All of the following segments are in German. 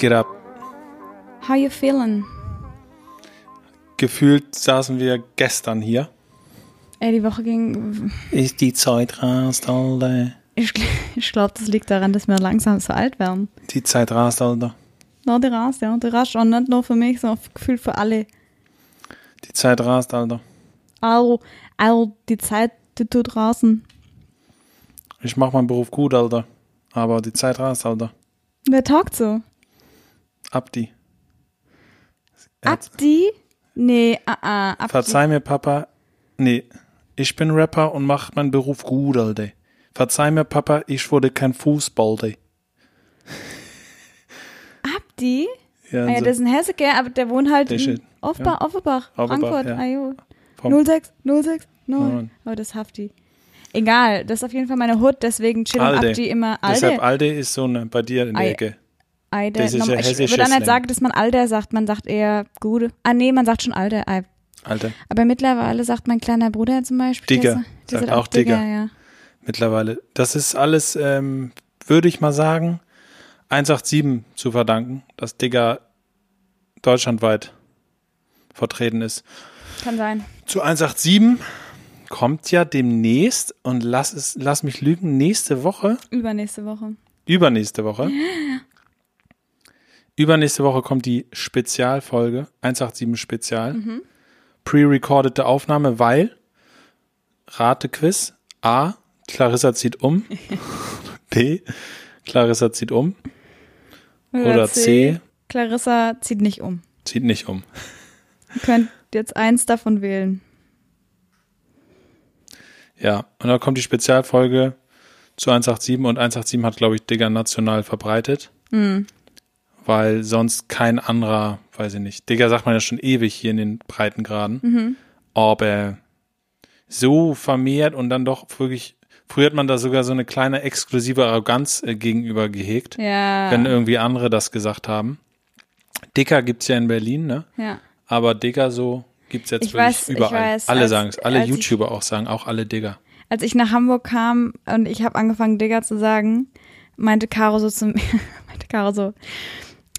Geht? Ab? How you feeling? Gefühlt saßen wir gestern hier. Ey, die Woche ging. Ist die Zeit rast, Alter. Ich, ich glaube, das liegt daran, dass wir langsam so alt werden. Die Zeit rast, Alter. Na, die rast, ja. Die rast auch nicht nur für mich, sondern gefühlt für alle. Die Zeit rast, Alter. Also, also die Zeit, die tut rasen. Ich mach meinen Beruf gut, Alter. Aber die Zeit rast, Alter. Wer talkt so? Abdi. Abdi? Nee, ah, ah, Abdi. Verzeih mir, Papa. Nee, ich bin Rapper und mach meinen Beruf gut, Alter. Verzeih mir, Papa, ich wurde kein Fußball, Alter. Abdi? Ja, Ah, ja, so- das ist ein Hesse, gell, aber der wohnt halt in Offenbach, ja. Offenbach, Frankfurt. ja. Ah, jo. Vom- 06, 06, 0. Neun. Oh, das ist Hafti. Egal, das ist auf jeden Fall meine Hut, deswegen chillen Alde. Abdi immer Deshalb Alde. Alde ist so eine, bei dir in der. Ecke. Alde. das ist ja ich würde auch nicht sagen, dass man Alde sagt, man sagt eher Gude. Ah, nee, man sagt schon Alde. Ei. Alter. Aber mittlerweile sagt mein kleiner Bruder zum Beispiel. Digger. der Sagt auch Digger. ja. mittlerweile. Das ist alles, ähm, würde ich mal sagen, 187 zu verdanken, dass Digger deutschlandweit vertreten ist. Kann sein. Zu 187 kommt ja demnächst und lass es, lass mich lügen, nächste Woche, Übernächste Woche. übernächste Woche. Übernächste Woche kommt die Spezialfolge, 187 Spezial. Pre-recordete Aufnahme, weil Ratequiz A, Clarissa zieht um. B, Clarissa zieht um. Oder C, Clarissa zieht nicht um. zieht nicht um. Ihr könnt jetzt eins davon wählen. Ja, und dann kommt die Spezialfolge zu 187 und 187 hat, glaube ich, Digger national verbreitet. Weil sonst kein anderer, weiß ich nicht. Digger sagt man ja schon ewig hier in den Breitengraden. Aber so vermehrt und dann doch wirklich, früher hat man da sogar so eine kleine exklusive Arroganz äh, gegenüber gehegt, Ja. wenn irgendwie andere das gesagt haben. Dicker gibt's ja in Berlin, ne? ja. Aber Digger so gibt's jetzt Ich wirklich weiß- überall. weiß, alle sagen es, alle als ich- YouTuber auch sagen, auch alle Digger. Als ich nach Hamburg kam und ich habe angefangen, Digger zu sagen, meinte Caro so zu mir, meinte Caro so,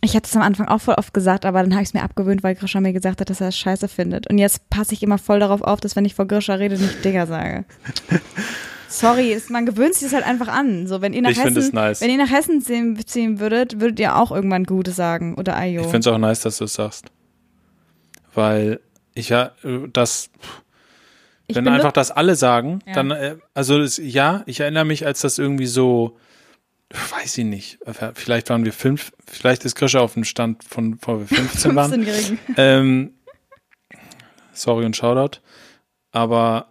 ich hatte es am Anfang auch voll oft gesagt, aber dann habe ich es mir abgewöhnt, weil Grisha mir gesagt hat, dass er es scheiße findet. Und jetzt passe ich immer voll darauf auf, dass wenn ich vor Grisha rede, nicht Digger sage. Sorry, ist, man gewöhnt sich das halt einfach an. So, wenn ihr nach Ich finde Hessen, es nice. wenn ihr nach Hessen ziehen, würdet, würdet ihr auch irgendwann Gutes sagen oder Ayo. Ich finde es auch nice, dass du es sagst. Weil ich ja, das, wenn einfach das alle sagen, Ja. dann, äh, also das, ja, ich erinnere mich, als das irgendwie so, weiß ich nicht, vielleicht waren wir fünf, vielleicht ist Grisha auf dem Stand von, vor wir 15 waren. 15-Jährigen. ähm, sorry und Shoutout. Aber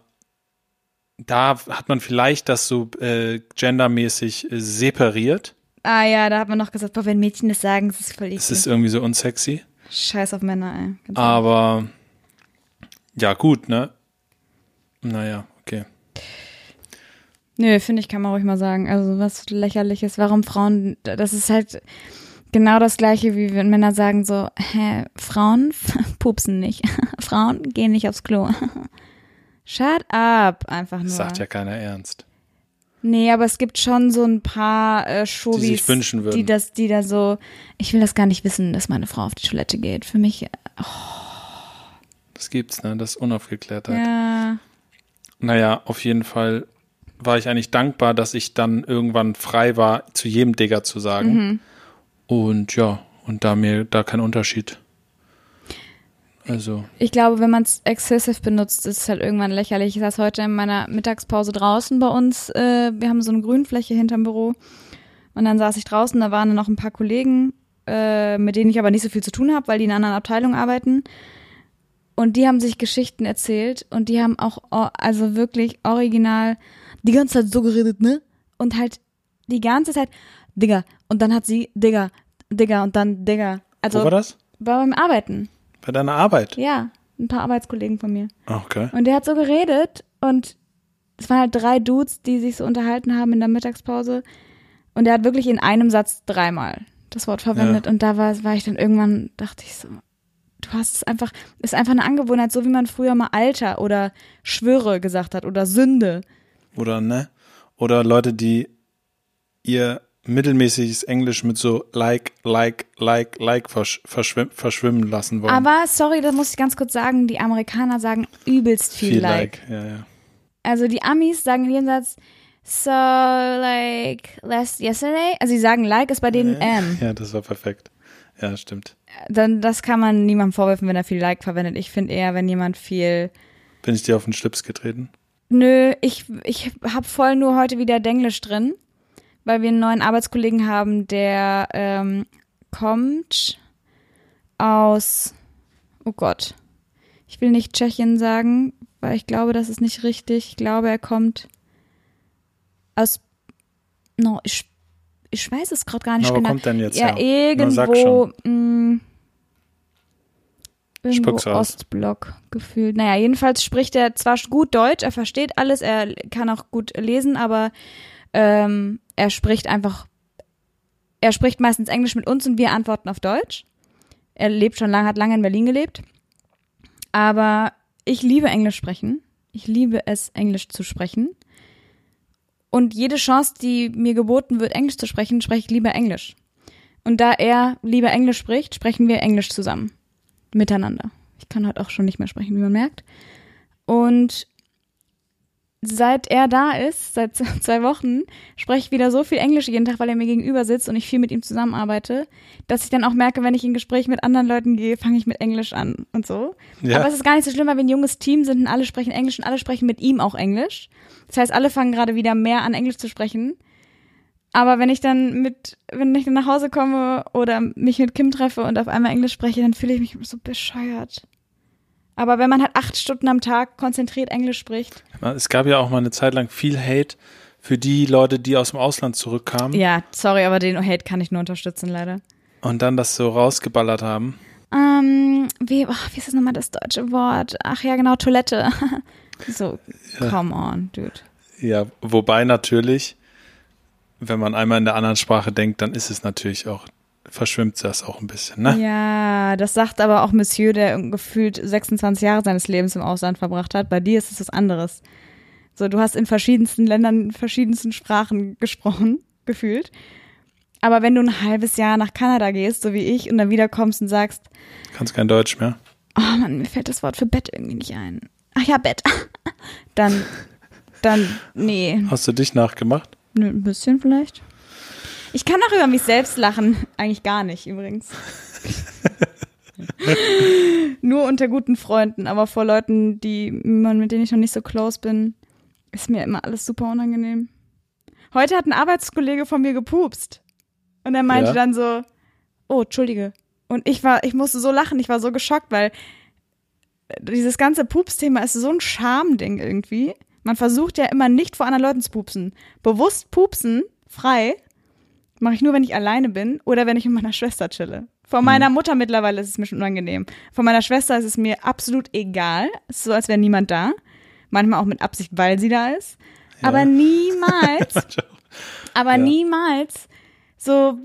da hat man vielleicht das so äh, gendermäßig äh, separiert. Ah ja, da hat man noch gesagt, boah, wenn Mädchen das sagen, das ist voll eklig. Es ist irgendwie so unsexy. Scheiß auf Männer, ey. Ganz Aber ja, gut, ne? Naja, okay. Nö, finde ich, kann man ruhig mal sagen. Also was lächerliches. Warum Frauen, das ist halt genau das gleiche, wie wenn Männer sagen so, hä, Frauen pupsen nicht. Frauen gehen nicht aufs Klo. Shut up, einfach nur. Das sagt ja keiner ernst. Nee, aber es gibt schon so ein paar äh, Showbiz, Die sich wünschen würden. die das, die da so, ich will das gar nicht wissen, dass meine Frau auf die Toilette geht. Für mich, äh, Das gibt's, ne? Das Unaufgeklärtheit. ja, Naja, auf jeden Fall war ich eigentlich dankbar, dass ich dann irgendwann frei war, zu jedem Digger zu sagen. Mhm. Und ja, und da mir da kein Unterschied. Also, Ich glaube, wenn man es excessive benutzt, ist es halt irgendwann lächerlich. Ich saß heute in meiner Mittagspause draußen bei uns. Äh, wir haben so eine Grünfläche hinterm Büro. Und dann saß ich draußen, da waren dann noch ein paar Kollegen, äh, mit denen ich aber nicht so viel zu tun habe, weil die in einer anderen Abteilung arbeiten. Und die haben sich Geschichten erzählt und die haben auch, o- also wirklich original die ganze Zeit so geredet, ne? Und halt die ganze Zeit, Digga. Und dann hat sie, Digga, Digga und dann Digga. Also wo war das? beim Arbeiten. Bei deiner Arbeit? Ja, ein paar Arbeitskollegen von mir. Okay. Und der hat so geredet und es waren halt drei Dudes, die sich so unterhalten haben in der Mittagspause. Und er hat wirklich in einem Satz dreimal das Wort verwendet. Und da war, war ich dann irgendwann, dachte ich so, du hast es einfach, ist einfach eine Angewohnheit, so wie man früher mal Alter oder Schwöre gesagt hat oder Sünde. Oder ne? Oder Leute, die ihr mittelmäßiges Englisch mit so like, like, like, like verschw verschwimm verschwimmen lassen wollen. Aber sorry, da muss ich ganz kurz sagen, die Amerikaner sagen übelst viel, Viel like. like, ja, ja. Also die Amis sagen in jedem Satz so like last yesterday. Also sie sagen like ist bei denen am. Ja, das war perfekt. Ja, stimmt. Dann das kann man niemandem vorwerfen, wenn er viel like verwendet. Ich finde eher, wenn jemand viel Bin ich dir auf den Schlips getreten? Nö, ich, ich hab voll nur heute wieder Denglisch drin, weil wir einen neuen Arbeitskollegen haben, der ähm, kommt aus, oh Gott, ich will nicht Tschechien sagen, weil ich glaube, das ist nicht richtig. Ich glaube, er kommt aus, no, ich, ich weiß es gerade gar nicht Na, wo genau. kommt denn jetzt ja, her? Na, irgendwo, mh, irgendwo Spuck's. Ostblock gefühlt. Naja, jedenfalls spricht er zwar gut Deutsch, er versteht alles, er kann auch gut lesen, aber ähm, er spricht einfach, er spricht meistens Englisch mit uns und wir antworten auf Deutsch. Er lebt schon lange, hat lange in Berlin gelebt. Aber ich liebe Englisch sprechen. Ich liebe es, Englisch zu sprechen. Und jede Chance, die mir geboten wird, Englisch zu sprechen, spreche ich lieber Englisch. Und da er lieber Englisch spricht, sprechen wir Englisch zusammen. Miteinander. Ich kann heute auch schon nicht mehr sprechen, wie man merkt. Und seit er da ist, seit zwei Wochen, spreche ich wieder so viel Englisch jeden Tag, weil er mir gegenüber sitzt und ich viel mit ihm zusammenarbeite, dass ich dann auch merke, wenn ich in Gespräch mit anderen Leuten gehe, fange ich mit Englisch an und so. Ja. Aber es ist gar nicht so schlimm, weil wir ein junges Team sind und alle sprechen Englisch und alle sprechen mit ihm auch Englisch. Das heißt, alle fangen gerade wieder mehr an, Englisch zu sprechen. Aber wenn ich dann mit, wenn ich dann nach Hause komme oder mich mit Kim treffe und auf einmal Englisch spreche, dann fühle ich mich so bescheuert. Aber wenn man halt acht Stunden am Tag konzentriert Englisch spricht. Es gab ja auch mal eine Zeit lang viel Hate für die Leute, die aus dem Ausland zurückkamen Ja, sorry, aber den Hate kann ich nur unterstützen, leider. und dann das so rausgeballert haben. Ähm, wie, oh, wie ist das nochmal das deutsche Wort? Ach ja, genau, Toilette. so, come on, dude. Ja, wobei natürlich, wenn man einmal in der anderen Sprache denkt, dann ist es natürlich auch, verschwimmt das auch ein bisschen, ne? Ja, das sagt aber auch Monsieur, der gefühlt 26 Jahre seines Lebens im Ausland verbracht hat. Bei dir ist es was anderes. So, du hast in verschiedensten Ländern, in verschiedensten Sprachen gesprochen, gefühlt. Aber wenn du ein halbes Jahr nach Kanada gehst, so wie ich, und dann wiederkommst und sagst, Kannst kein Deutsch mehr. oh Mann, mir fällt das Wort für Bett irgendwie nicht ein. Ach ja, Bett. dann, dann, nee, Hast du dich nachgemacht? Nö, ein bisschen vielleicht. Ich kann auch über mich selbst lachen. Eigentlich gar nicht, übrigens. Nur unter guten Freunden, aber vor Leuten, die man, mit denen ich noch nicht so close bin, ist mir immer alles super unangenehm. Heute hat ein Arbeitskollege von mir gepupst. Und er meinte Ja. dann so, oh, Entschuldige. Und ich war, ich musste so lachen, ich war so geschockt, weil dieses ganze Pups-Thema ist so ein Schamding irgendwie. Man versucht ja immer nicht vor anderen Leuten zu pupsen. Bewusst pupsen, frei, mache ich nur, wenn ich alleine bin oder wenn ich mit meiner Schwester chille. Von meiner Mutter mittlerweile ist es mir schon unangenehm. Von meiner Schwester ist es mir absolut egal. Es ist so, als wäre niemand da. Manchmal auch mit Absicht, weil sie da ist. Aber niemals, aber Ja. niemals so,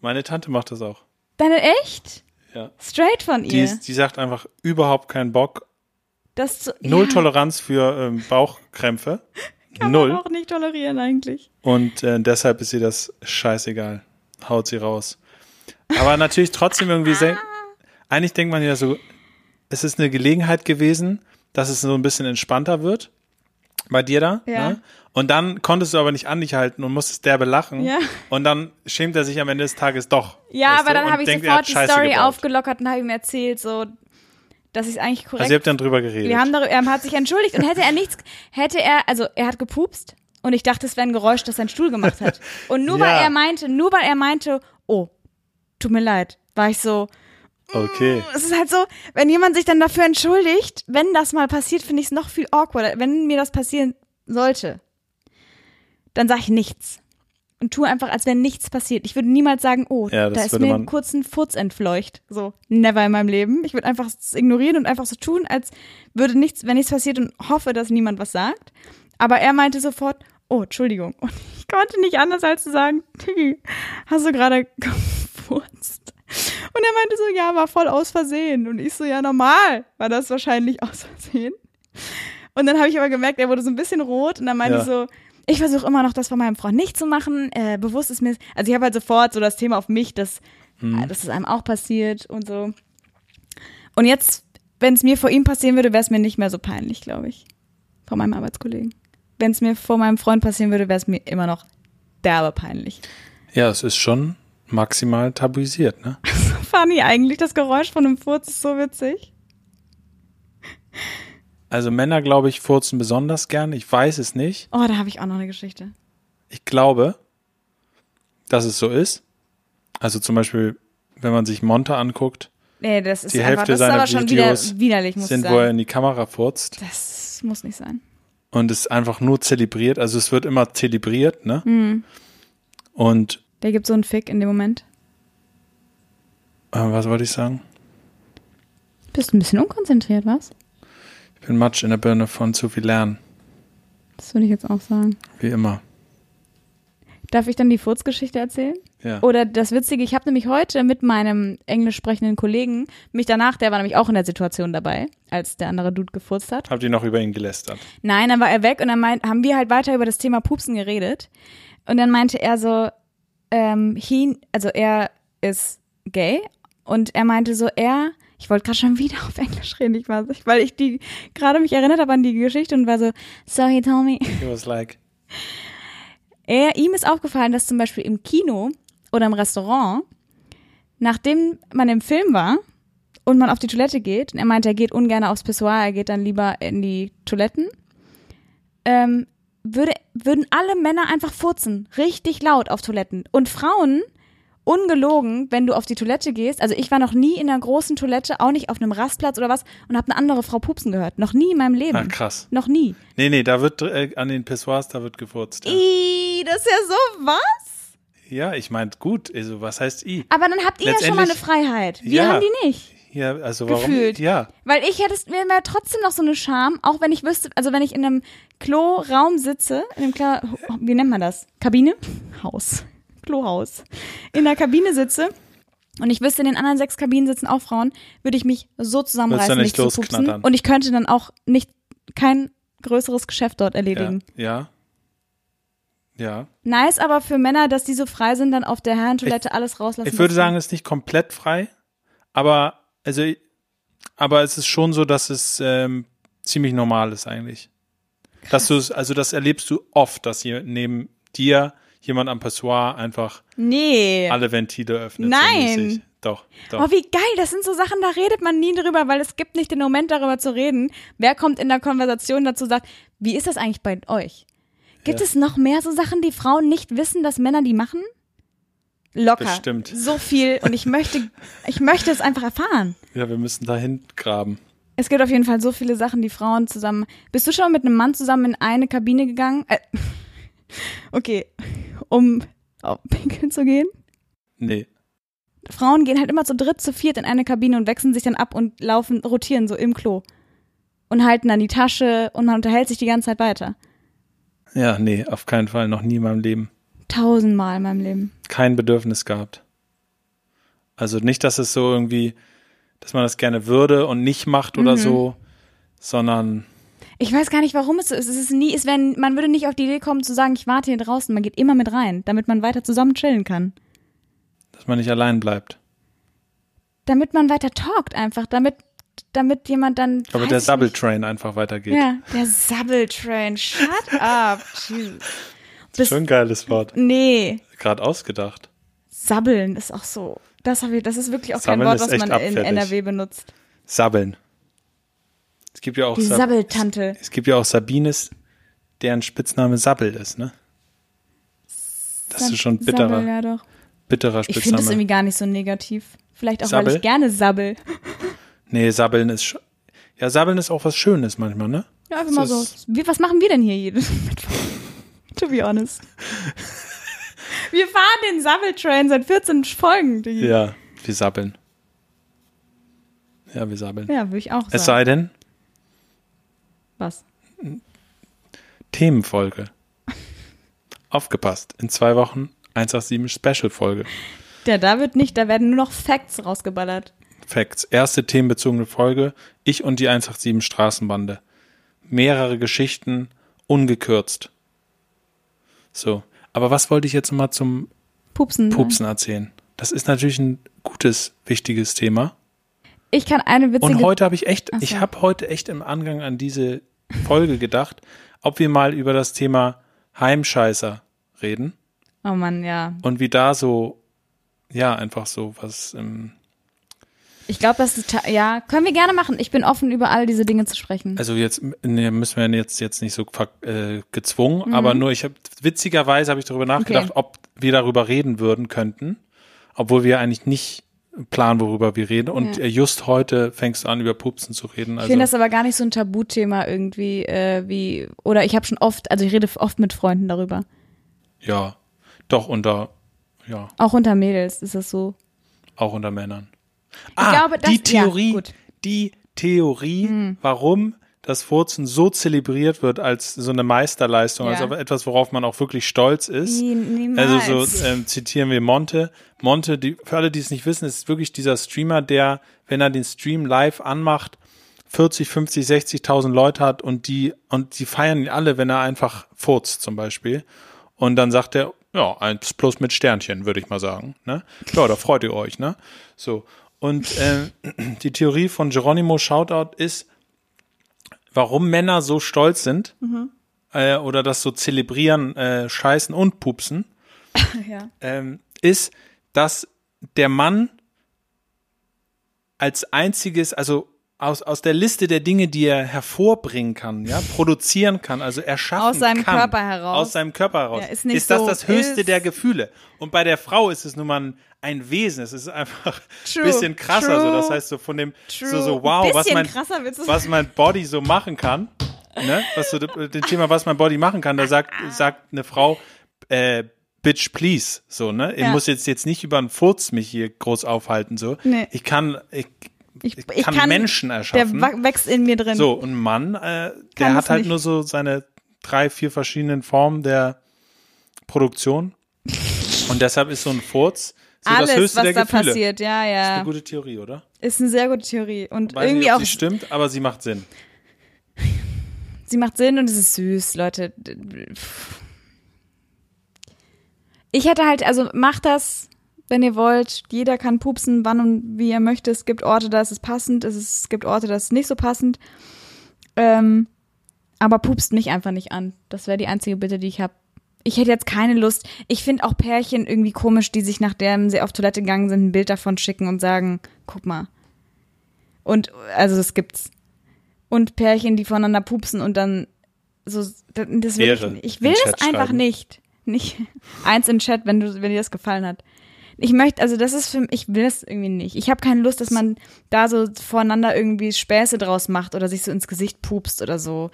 Meine Tante macht das auch. deine echt? Ja. Straight von Die, ihr. ist, die sagt einfach überhaupt keinen Bock. Das zu, Null ja, Toleranz für ähm, Bauchkrämpfe. kann Null. man auch nicht tolerieren eigentlich. Und äh, deshalb ist ihr das scheißegal. Haut sie raus. Aber natürlich trotzdem irgendwie sehr. Eigentlich denkt man ja so, es ist eine Gelegenheit gewesen, dass es so ein bisschen entspannter wird. Bei dir da. Ja. Ne? Und dann konntest du aber nicht an dich halten und musstest derbe lachen. Ja. Und dann schämt er sich am Ende des Tages doch. Ja, aber du, dann habe ich denkt, sofort die Story gebaut. aufgelockert und habe ihm erzählt, so, ich es eigentlich korrekt. Also ihr habt dann drüber geredet. wir haben darüber, er hat sich entschuldigt und hätte er nichts, hätte er, also er hat gepupst und ich dachte, es wäre ein Geräusch, das sein Stuhl gemacht hat. Und nur weil Ja. er meinte, nur weil er meinte, oh, tut mir leid, war ich so, okay. es ist halt so, wenn jemand sich dann dafür entschuldigt, wenn das mal passiert, finde ich es noch viel awkwarder. Wenn mir das passieren sollte, dann sage ich nichts. Und tue einfach, als wäre nichts passiert. Ich würde niemals sagen, oh, Ja, da ist mir kurz ein Furz entfleucht. So, never in meinem Leben. Ich würde einfach es ignorieren und einfach so tun, als würde nichts, wenn nichts passiert und hoffe, dass niemand was sagt. Aber er meinte sofort, oh, Entschuldigung. Und ich konnte nicht anders als zu sagen, Tiggy, hast du gerade gefurzt? Und er meinte so, ja, war voll aus Versehen. Und ich so, ja, normal war das wahrscheinlich aus Versehen. Und dann habe ich aber gemerkt, er wurde so ein bisschen rot und dann meinte Ja. ich so, Ich versuche immer noch, das von meinem Freund nicht zu machen. Äh, bewusst ist mir, also ich habe halt sofort so das Thema auf mich, dass, äh, dass es einem auch passiert und so. Und jetzt, wenn es mir vor ihm passieren würde, wäre es mir nicht mehr so peinlich, glaube ich. Vor meinem Arbeitskollegen. Wenn es mir vor meinem Freund passieren würde, wäre es mir immer noch derbe peinlich. Ja, es ist schon maximal tabuisiert, ne? Funny eigentlich, das Geräusch von einem Furz ist so witzig. Also Männer, glaube ich, furzen besonders gern. Ich weiß es nicht. Oh, da habe ich auch noch eine Geschichte. Ich glaube, dass es so ist. Also zum Beispiel, wenn man sich Monte anguckt, Nee, das ist die einfach, Hälfte das ist seiner aber schon wieder Videos widerlich, sind, wo er in die Kamera furzt Das muss nicht sein. und es einfach nur zelebriert. Also es wird immer zelebriert, ne? Mhm. Und Der gibt so einen Fick in dem Moment. äh, was wollte ich sagen? Bist ein bisschen unkonzentriert, was? Ich bin Matsch in der Birne von zu viel Lernen, Das würde ich jetzt auch sagen. wie immer. Darf ich dann die Furzgeschichte erzählen? Ja. Oder das Witzige, ich habe nämlich heute mit meinem englisch sprechenden Kollegen mich danach, der war nämlich auch in der Situation dabei, als der andere Dude gefurzt hat. Habt ihr noch über ihn gelästert? Nein, dann war er weg und dann meint, haben wir halt weiter über das Thema Pupsen geredet. Und dann meinte er so, ähm, he, also er ist gay und er meinte so, er, ich wollte gerade schon wieder auf Englisch reden, ich weiß nicht, weil ich die gerade mich erinnert habe an die Geschichte und war so, so he told me. He was like, Er, ihm ist aufgefallen, dass zum Beispiel im Kino oder im Restaurant, nachdem man im Film war und man auf die Toilette geht, und er meinte, er geht ungern aufs Pissoir, er geht dann lieber in die Toiletten, ähm, würde, würden alle Männer einfach furzen, richtig laut auf Toiletten. Und Frauen, ungelogen, wenn du auf die Toilette gehst, also ich war noch nie in einer großen Toilette, auch nicht auf einem Rastplatz oder was, und habe eine andere Frau pupsen gehört. Noch nie in meinem Leben. ah krass. Noch nie. Nee, nee, da wird äh, an den Pissoirs, da wird gefurzt. Ja, Ih, das ist ja so was? ja ich meinte gut. Also was heißt I? Aber dann habt ihr ja schon mal eine Freiheit. Wir Ja. haben die nicht. Ja, also warum? Gefühlt. Ja, Weil ich hätte mir wäre trotzdem noch so eine Scham, auch wenn ich wüsste, also wenn ich in einem Klo-Raum sitze, in einem Kla wie nennt man das? Kabine? Haus. Klohaus. In der Kabine sitze und ich wüsste, in den anderen sechs Kabinen sitzen auch Frauen, würde ich mich so zusammenreißen, nicht nicht zu pupsen. Und ich könnte dann auch nicht kein größeres Geschäft dort ja, erledigen. ja. Ja. Nice aber für Männer, dass die so frei sind, dann auf der Herrentoilette alles rauslassen. Ich würde sagen, es ist nicht komplett frei, aber also, aber es ist schon so, dass es ähm, ziemlich normal ist eigentlich. Dass du es, also das erlebst du oft, dass hier neben dir jemand am Pissoir einfach Nee. alle Ventile öffnet. Nein. So doch, doch. Oh, wie geil, das sind so Sachen, da redet man nie drüber, weil es gibt nicht den Moment, darüber zu reden. Wer kommt in der Konversation dazu, sagt, wie ist das eigentlich bei euch? Gibt Ja. es noch mehr so Sachen, die Frauen nicht wissen, dass Männer die machen? Locker. Bestimmt. So viel. Und ich möchte, ich möchte es einfach erfahren. Ja, wir müssen dahin graben. Es gibt auf jeden Fall so viele Sachen, die Frauen zusammen. Bist du schon mit einem Mann zusammen in eine Kabine gegangen? Äh, okay, um auf pinkeln zu gehen? Nee. Frauen gehen halt immer zu dritt, zu viert in eine Kabine und wechseln sich dann ab und laufen, rotieren so im Klo. Und halten dann die Tasche und man unterhält sich die ganze Zeit weiter. Ja, nee, auf keinen Fall, noch nie in meinem Leben. Tausendmal in meinem Leben. Kein Bedürfnis gehabt. Also nicht, dass es so irgendwie, dass man das gerne würde und nicht macht oder Mhm. so, sondern Ich weiß gar nicht, warum es so ist. Es ist nie, es wenn man würde nicht auf die Idee kommen zu sagen, ich warte hier draußen. Man geht immer mit rein, damit man weiter zusammen chillen kann. dass man nicht allein bleibt. Damit man weiter talkt einfach, damit, damit jemand dann. Aber der Double. Train einfach weitergeht. Ja, der Sabbeltrain. Shut up. Jesus. Schon ein geiles Wort. Nee, Gerade ausgedacht. sabbeln ist auch so. Das, hab ich, das ist wirklich auch kein Sabbeln Wort, ist was man in abfällig. NRW benutzt. Sabbeln. Es gibt ja auch Die Sab- Sabbeltante. Es gibt ja auch Sabines, deren Spitzname Sabbel ist, ne? Das ist schon bitterer, Sabbel, ja doch. bitterer Ich finde das Spitzname. irgendwie gar nicht so negativ. Vielleicht auch, weil Sabbel? ich gerne sabbel. Nee, Sabbeln ist schon. Ja, Sabbeln ist auch was Schönes manchmal, ne? Ja, einfach mal so. was machen wir denn hier jedes? To be honest. Wir fahren den Sabbeltrain seit 14 Folgen. Digi. Ja, wir sabbeln. Ja, wir sabbeln. Ja, würde ich auch Es sagen. sei denn, Was? Themenfolge. Aufgepasst. In zwei Wochen 187 Special-Folge. Ja, da wird nicht, da werden nur noch Facts rausgeballert. Facts. Erste themenbezogene Folge. Ich und die 187 Straßenbande. Mehrere Geschichten, ungekürzt. So. Aber was wollte ich jetzt mal zum Pupsen. ne? Pupsen erzählen? Das ist natürlich ein gutes, wichtiges Thema. Ich kann eine witzige. Und heute habe ich echt, so. ich habe heute echt im Angang an diese Folge gedacht, ob wir mal über das Thema Heimscheißer reden oh Mann, ja. und wie da so, ja, einfach so was, ähm, Ich glaube, das ist ja, können wir gerne machen. Ich bin offen, über all diese Dinge zu sprechen. also jetzt nee, müssen wir jetzt jetzt nicht so äh, gezwungen, Mhm. aber nur ich habe witzigerweise habe ich darüber nachgedacht, ob wir darüber reden würden könnten, obwohl wir eigentlich nicht planen, worüber wir reden. Und Ja. äh, just heute fängst du an, über Pupsen zu reden. ich Also finde das aber gar nicht so ein Tabuthema irgendwie, äh, wie, oder ich habe schon oft, also ich rede oft mit Freunden darüber. ja, doch unter, ja, Auch unter Mädels ist das so. auch unter Männern. Ah, glaube, das- die ja, Theorie. Hm. die Theorie, warum das Furzen so zelebriert wird als so eine Meisterleistung, Ja. also etwas, worauf man auch wirklich stolz ist. Nie. Also so ähm, zitieren wir Monte. Monte, die, für alle, die es nicht wissen, ist wirklich dieser Streamer, der, wenn er den Stream live anmacht, 40, 50, 60.000 Leute hat und die und die feiern ihn alle, wenn er einfach furzt zum Beispiel. Und dann sagt er, ja, eins plus mit Sternchen, würde ich mal sagen. Ne? Ja, da freut ihr euch, ne? So. Und äh, die Theorie von Geronimo Shoutout ist, warum Männer so stolz sind äh, oder das so zelebrieren, äh, scheißen und pupsen, ja. ähm, ist, dass der Mann als einziges, also aus, aus der Liste der Dinge, die er hervorbringen kann, ja, produzieren kann, also erschaffen Aus seinem kann, Körper heraus. aus seinem Körper heraus, Ja, ist ist das so, das höchste ist- der Gefühle. Und bei der Frau ist es nun mal ein, ein Wesen, es ist einfach True, ein bisschen krasser, so, das true, heißt so von dem, so, true. so wow, was mein, was mein Body so machen kann, ne, was so das Thema, was mein Body machen kann, da sagt, sagt eine Frau, äh, Bitch, please, so, ne? Ich Ja. muss jetzt, jetzt nicht über einen Furz mich hier groß aufhalten, so. Nee. Ich kann, ich, Ich, ich kann, kann Menschen Der erschaffen. wa- wächst in mir drin. So, und ein Mann, äh, der hat halt nicht. nur so seine drei, vier verschiedenen Formen der Produktion. Und deshalb ist so ein Furz so Alles, das höchste was der da Gefühle. passiert, ja, Ist ja. eine gute Theorie, oder? Ist eine sehr gute Theorie. Und Weiß irgendwie nicht, ob auch, sie stimmt, aber sie macht Sinn. sie macht Sinn und es ist süß, Leute. Ich hätte halt, also macht das, wenn ihr wollt. Jeder kann pupsen, wann und wie er möchte. Es gibt Orte, da ist es passend. Es, es gibt Orte, da ist es nicht so passend. Ähm, aber pupst mich einfach nicht an. Das wäre die einzige Bitte, die ich habe. Ich hätte jetzt keine Lust. Ich finde auch Pärchen irgendwie komisch, die sich nachdem sie auf Toilette gegangen sind, ein Bild davon schicken und sagen, guck mal. Und also das gibt's. Und Pärchen, die voneinander pupsen und dann so das will ich, ich in will das einfach nicht. Nicht eins im Chat, wenn du wenn dir das gefallen hat. Ich möchte, also das ist für mich, ich will das irgendwie nicht. Ich habe keine Lust, dass man da so voreinander irgendwie Späße draus macht oder sich so ins Gesicht pupst oder so.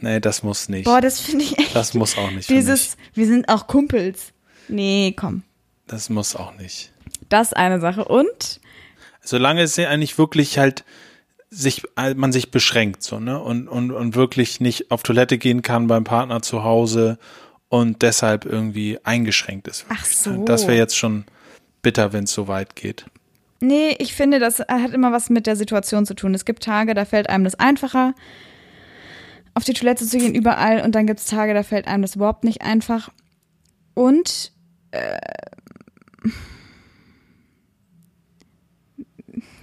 Nee, das muss nicht. Boah, das finde ich echt. das muss auch nicht. Dieses, wir sind auch Kumpels. Nee, komm. Das muss auch nicht. Das ist eine Sache. Und Solange es ja eigentlich wirklich halt sich, äh, man sich beschränkt, so, ne? Und, und, und wirklich nicht auf Toilette gehen kann beim Partner zu Hause und deshalb irgendwie eingeschränkt ist. Ach so. Das wäre jetzt schon bitter, wenn es so weit geht. Nee, ich finde, das hat immer was mit der Situation zu tun. Es gibt Tage, da fällt einem das einfacher, auf die Toilette zu gehen, überall. Und dann gibt es Tage, da fällt einem das überhaupt nicht einfach. Und äh,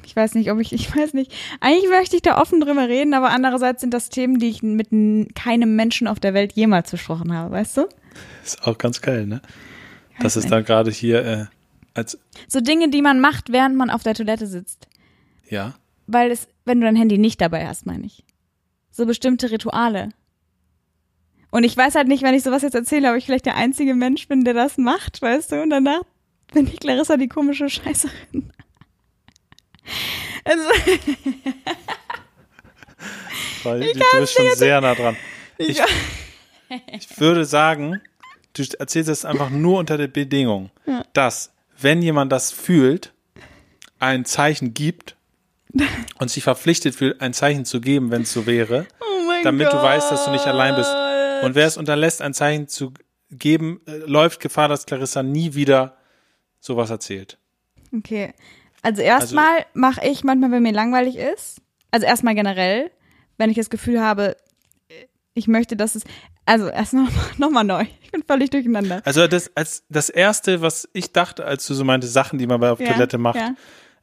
ich weiß nicht, ob ich, ich weiß nicht. Eigentlich möchte ich da offen drüber reden, aber andererseits sind das Themen, die ich mit keinem Menschen auf der Welt jemals besprochen habe, weißt du? Ist auch ganz geil, ne? Das ist dann gerade hier äh, als, So Dinge, die man macht, während man auf der Toilette sitzt. ja. Weil es, wenn du dein Handy nicht dabei hast, meine ich. So bestimmte Rituale. Und ich weiß halt nicht, wenn ich sowas jetzt erzähle, ob ich vielleicht der einzige Mensch bin, der das macht, weißt du? Und danach bin ich Clarissa die komische Scheißerin. Also, Weil du bist schon sehr nah dran. Ich, Ja. ich würde sagen, du erzählst es einfach nur unter der Bedingung, dass, wenn jemand das fühlt, ein Zeichen gibt und sich verpflichtet fühlt, ein Zeichen zu geben, wenn es so wäre, oh damit Gott. du weißt, dass du nicht allein bist. Und wer es unterlässt, ein Zeichen zu geben, äh, läuft Gefahr, dass Clarissa nie wieder sowas erzählt. Okay. Also erstmal mache ich manchmal, wenn mir langweilig ist, also erstmal generell, wenn ich das Gefühl habe, Ich möchte, dass es, also erst noch, noch mal neu. Ich bin völlig durcheinander. Also das, als das erste, was ich dachte, als du so meinte, Sachen, die man bei auf Ja, Toilette macht, ja.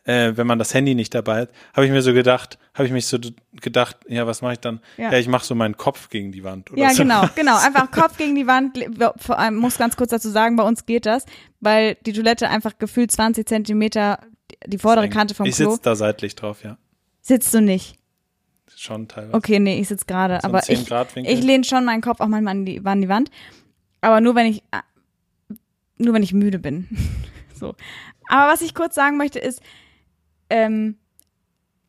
äh, wenn man das Handy nicht dabei hat, habe ich mir so gedacht, habe ich mich so gedacht, ja, was mache ich dann? Ja. Ja, ich mache so meinen Kopf gegen die Wand. Oder Ja, so. genau, genau. Einfach Kopf gegen die Wand. Vor allem muss ganz kurz dazu sagen, bei uns geht das, weil die Toilette einfach gefühlt 20 Zentimeter die vordere Kante vom ich Klo sitze da seitlich drauf, ja. sitzt du nicht. Schon teilweise. Okay, nee, ich sitze gerade, So aber ich, 10-Grad-Winkel. ich lehne schon meinen Kopf auch manchmal an die, an die Wand, aber nur wenn ich ah, nur wenn ich müde bin. so. Aber was ich kurz sagen möchte ist, ähm,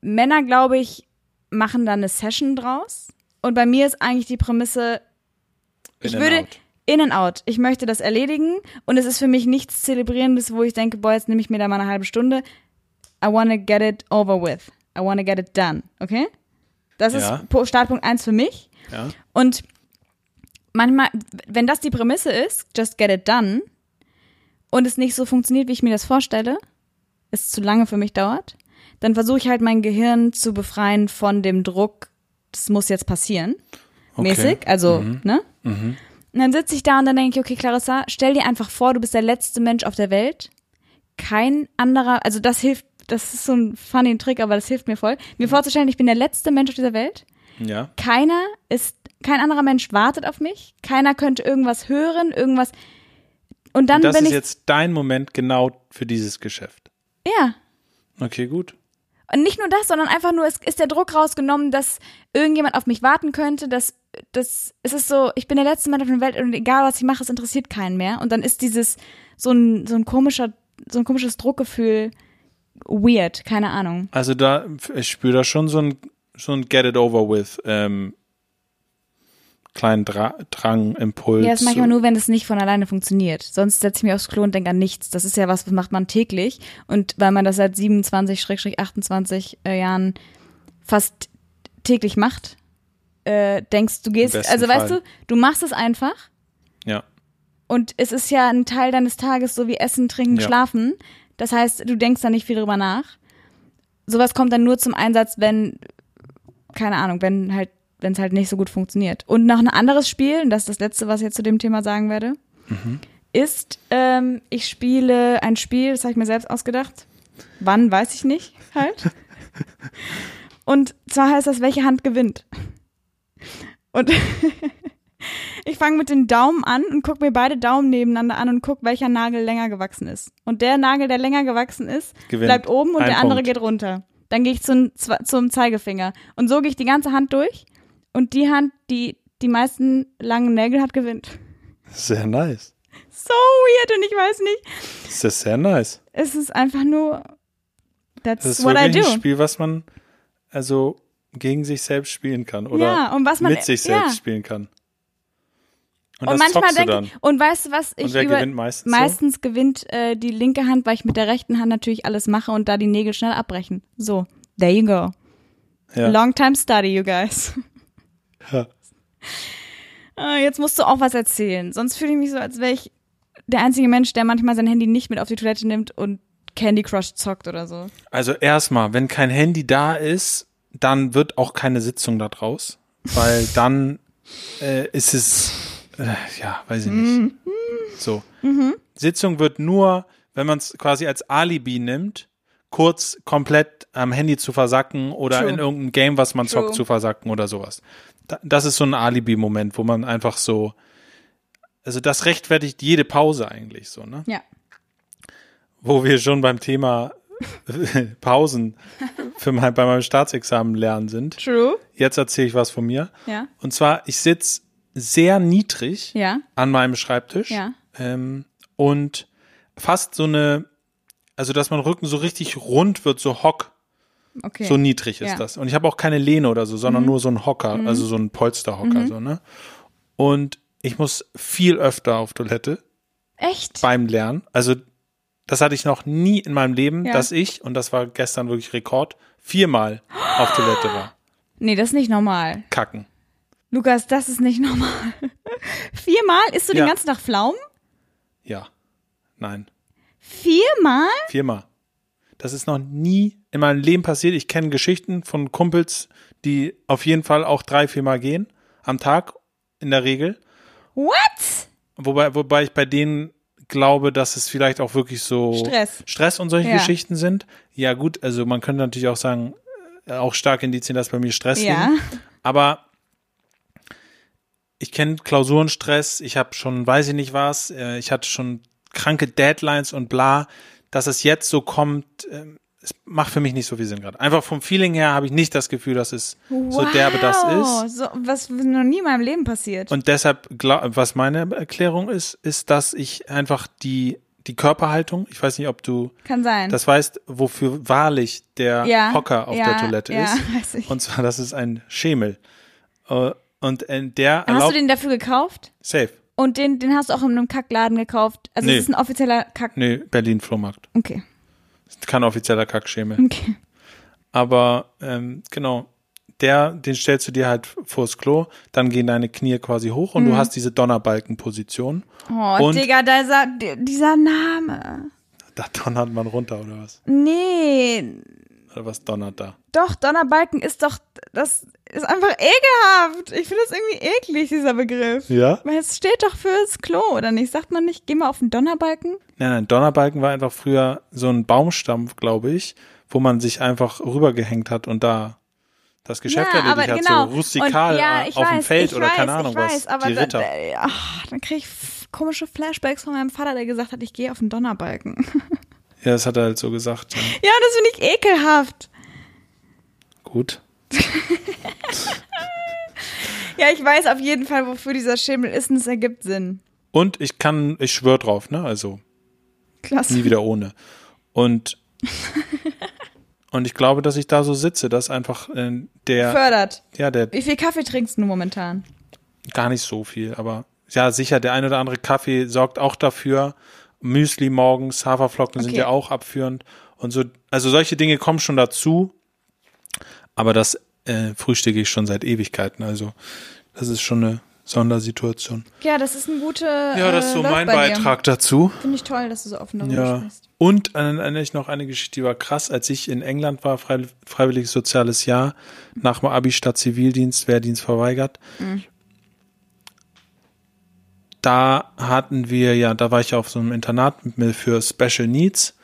Männer, glaube ich, machen da eine Session draus. Und bei mir ist eigentlich die Prämisse, In ich würde out. in and out. Ich möchte das erledigen und es ist für mich nichts Zelebrierendes, wo ich denke, boah, jetzt nehme ich mir da mal eine halbe Stunde. I wanna get it over with. I wanna get it done. Okay? Das Ja. ist Startpunkt eins für mich. Ja. Und manchmal, wenn das die Prämisse ist, just get it done, und es nicht so funktioniert, wie ich mir das vorstelle, es zu lange für mich dauert, dann versuche ich halt mein Gehirn zu befreien von dem Druck, das muss jetzt passieren, Okay. mäßig, also, Mhm. ne? Mhm. Und dann sitze ich da und dann denke ich, okay, Clarissa, stell dir einfach vor, du bist der letzte Mensch auf der Welt. Kein anderer, also das hilft, das ist so ein funny Trick, aber das hilft mir voll. Mir vorzustellen, ich bin der letzte Mensch auf dieser Welt. Ja. Keiner ist, kein anderer Mensch wartet auf mich. Keiner könnte irgendwas hören, irgendwas. Und dann Und das bin ist ich, jetzt dein Moment genau für dieses Geschäft. ja. Okay, gut. Und nicht nur das, sondern einfach nur, es ist der Druck rausgenommen, dass irgendjemand auf mich warten könnte, dass, dass es ist so, ich bin der letzte Mann auf der Welt und egal was ich mache, es interessiert keinen mehr. Und dann ist dieses so ein, so ein komischer, so ein komisches Druckgefühl weird, keine Ahnung. Also da, ich spüre da schon so ein, so ein Get it over with, ähm, kleinen Dra Drang, Impuls. Ja, das mache ich aber nur, wenn es nicht von alleine funktioniert. Sonst setze ich mich aufs Klo und denke an nichts. Das ist ja was, was macht man täglich. Und weil man das seit 27, 28 äh, Jahren fast täglich macht, äh, denkst du gehst, also weißt Fall. du, du machst es einfach Ja. und es ist ja ein Teil deines Tages, so wie Essen, Trinken, Ja. Schlafen. Das heißt, du denkst da nicht viel drüber nach. Sowas kommt dann nur zum Einsatz, wenn, keine Ahnung, wenn halt, wenn es halt nicht so gut funktioniert. Und noch ein anderes Spiel, und das ist das letzte, was ich jetzt zu dem Thema sagen werde, ist, ähm, ich spiele ein Spiel, das habe ich mir selbst ausgedacht. Wann, weiß ich nicht, halt. Und zwar heißt das, welche Hand gewinnt. Und ich fange mit den Daumen an und gucke mir beide Daumen nebeneinander an und gucke, welcher Nagel länger gewachsen ist. Und der Nagel, der länger gewachsen ist, Gewinnt. bleibt oben und Ein der andere Punkt. geht runter. Dann gehe ich zum, zum Zeigefinger. Und so gehe ich die ganze Hand durch. Und die Hand, die die meisten langen Nägel hat, gewinnt. Sehr nice. So weird und ich weiß nicht. Das ist sehr nice. Es ist einfach nur, that's Das ist what I wirklich do. ein Spiel, was man also gegen sich selbst spielen kann oder ja, und was man, mit sich selbst ja. spielen kann. Und, Und manchmal denke ich, und weißt du was, ich Und wer über, gewinnt meistens? meistens gewinnt äh, die linke Hand, weil ich mit der rechten Hand natürlich alles mache und da die Nägel schnell abbrechen. So, there you go. so? Ja. Long time study, you guys. Ja. Ah, Jetzt musst du auch was erzählen. Sonst fühle ich mich so, als wäre ich der einzige Mensch, der manchmal sein Handy nicht mit auf die Toilette nimmt und Candy Crush zockt oder so. Also erstmal, wenn kein Handy da ist, dann wird auch keine Sitzung da draus, weil dann äh, ist es, äh, ja, weiß ich nicht. So. Sitzung wird nur, wenn man es quasi als Alibi nimmt, kurz komplett am Handy zu versacken oder True. in irgendeinem Game, was man True. zockt, zu versacken oder sowas. Da, das ist so ein Alibi-Moment, wo man einfach so, also das rechtfertigt jede Pause eigentlich so, ne? Ja. wo wir schon beim Thema Pausen für mein, bei meinem Staatsexamen lernen sind. True. Jetzt erzähle ich was von mir. Ja. Und zwar, ich sitze sehr niedrig Ja. an meinem Schreibtisch Ja. ähm, und fast so eine, also dass mein Rücken so richtig rund wird, so hock, Okay. so niedrig ist Ja. Mhm. das. Und ich habe auch keine Lehne oder so, sondern nur so ein Hocker, also so ein Polsterhocker, so, ne? Und ich muss viel öfter auf Toilette Echt? beim Lernen. Also das hatte ich noch nie in meinem Leben, Ja. dass ich, und das war gestern wirklich Rekord, viermal auf Toilette war. Nee, das ist nicht normal. Kacken. Lukas, das ist nicht normal. Viermal? Isst du Ja. den ganzen Tag Pflaumen? Ja. Nein. Viermal? Viermal. Das ist noch nie in meinem Leben passiert. Ich kenne Geschichten von Kumpels, die auf jeden Fall auch drei, viermal gehen. am Tag in der Regel. What? Wobei, wobei ich bei denen glaube, dass es vielleicht auch wirklich so Stress. Stress und solche Ja. Geschichten sind. Ja, gut, also man könnte natürlich auch sagen, äh, auch stark Indizien, dass bei mir Stress Ja. liegen. Aber ich kenne Klausurenstress, ich habe schon, weiß ich nicht was, äh, ich hatte schon kranke Deadlines und bla. Dass es jetzt so kommt, ähm, es macht für mich nicht so viel Sinn gerade. Einfach vom Feeling her habe ich nicht das Gefühl, dass es so derbe das Wow, ist. So, was noch nie in meinem Leben passiert. Und deshalb, was meine Erklärung ist, ist, dass ich einfach die, die Körperhaltung, ich weiß nicht, ob du Kann sein. das weißt, wofür wahrlich der ja, Hocker auf ja, der Toilette ja, ist. Und zwar, das ist ein Schemel. Und äh, der Hast du den dafür gekauft? safe. Und den, den hast du auch in einem Kackladen gekauft? Also Nee. es ist ein offizieller Kack. Nee, Berlin Flohmarkt. Okay. Ist kein offizieller Kackschemel. Okay. Aber ähm, genau, der, den stellst du dir halt vors Klo, dann gehen deine Knie quasi hoch und Mhm. du hast diese Donnerbalkenposition. Oh, Und- Digga, dieser, dieser Name. Da donnert man runter oder was? Nee, Oder was donnert da? doch, Donnerbalken ist doch, das ist einfach ekelhaft. Ich finde das irgendwie eklig, dieser Begriff. Ja? Weil es steht doch fürs Klo, oder nicht? Sagt man nicht, geh mal auf den Donnerbalken? Nein, nein, Donnerbalken war einfach früher so ein Baumstamm, glaube ich, wo man sich einfach rübergehängt hat und da das Geschäft ja, erledigt hat, genau. so rustikal Und, ja, ich auf dem weiß, Feld ich oder weiß, keine Ahnung ich weiß, was. aber die Ritter. Da, ach, dann kriege ich komische Flashbacks von meinem Vater, der gesagt hat, ich gehe auf den Donnerbalken. ja, das hat er halt so gesagt. Ja. ja, das finde ich ekelhaft. Gut. Ja, ich weiß auf jeden Fall, wofür dieser Schemel ist und es ergibt Sinn. Und ich kann, ich schwör drauf, ne? Also Klasse. nie wieder ohne. Und und ich glaube, dass ich da so sitze, dass einfach äh, der, Fördert. ja, der Wie viel Kaffee trinkst du momentan? gar nicht so viel, aber ja, sicher, der ein oder andere Kaffee sorgt auch dafür. Müsli morgens, Haferflocken sind Okay. ja auch abführend und so. Also solche Dinge kommen schon dazu, aber das äh, frühstücke ich schon seit Ewigkeiten. Also das ist schon eine Sondersituation. Ja, das ist ein guter. Ja, das ist so mein Beitrag dazu. Finde ich toll, dass du so offen darüber Ja. sprichst. Und dann erinnere ich noch eine Geschichte, die war krass, als ich in England war, frei, freiwilliges soziales Jahr, nach dem Abi statt Zivildienst, Wehrdienst verweigert. Da hatten wir ja, da war ich auf so einem Internat mit mir für Special Needs,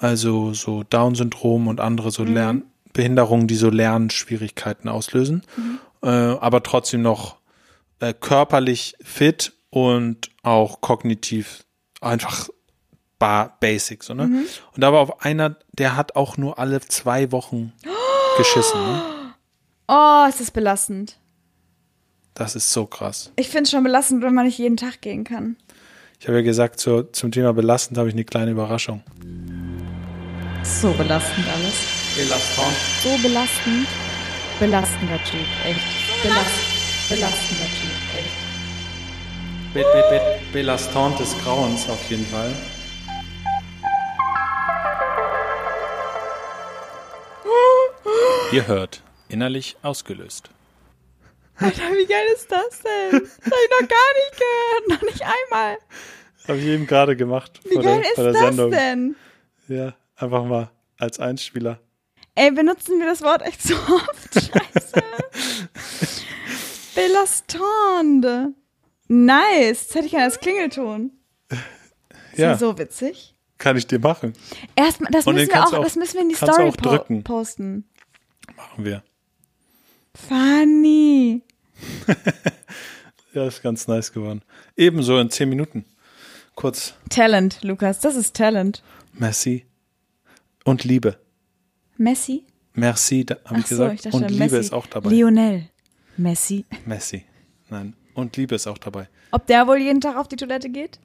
also so Down-Syndrom und andere so Lernbehinderungen, die so Lernschwierigkeiten auslösen, äh, aber trotzdem noch äh, körperlich fit und auch kognitiv einfach bar basic, so, ne? Und da war auf einer, der hat auch nur alle zwei Wochen geschissen, ne? Oh, ist das belastend. Das ist so krass. Ich finde es schon belastend, wenn man nicht jeden Tag gehen kann. Ich habe ja gesagt, zur, zum Thema belastend habe ich eine kleine Überraschung. So belastend alles. So belastend. Belastender Typ, echt. Belast belastender Typ, echt. Be be be belastant des Grauens auf jeden Fall. Ihr hört, innerlich ausgelöst. Alter, wie geil ist das denn? Das habe ich noch gar nicht gehört. Noch nicht einmal. Habe ich eben gerade gemacht Wie geil der, ist das Sendung. denn? Ja, einfach mal als Einspieler. Ey, benutzen wir das Wort echt so oft? Scheiße. Belastande. Nice. Jetzt hätte ich gerne als Klingelton. Ist Ja, so witzig. kann ich dir machen. Erstmal, das müssen wir auch, auch- das müssen wir in die Story po posten. Machen wir. Funny. Ja, ist ganz nice geworden. Ebenso in zehn Minuten. Kurz Talent, Lukas. Das ist Talent. Merci und Liebe. Messi? Merci, da habe ich so, gesagt. ich dachte und Liebe Messi. ist auch dabei. Lionel. Messi. Messi. Nein. Und Liebe ist auch dabei. Ob der wohl jeden Tag auf die Toilette geht?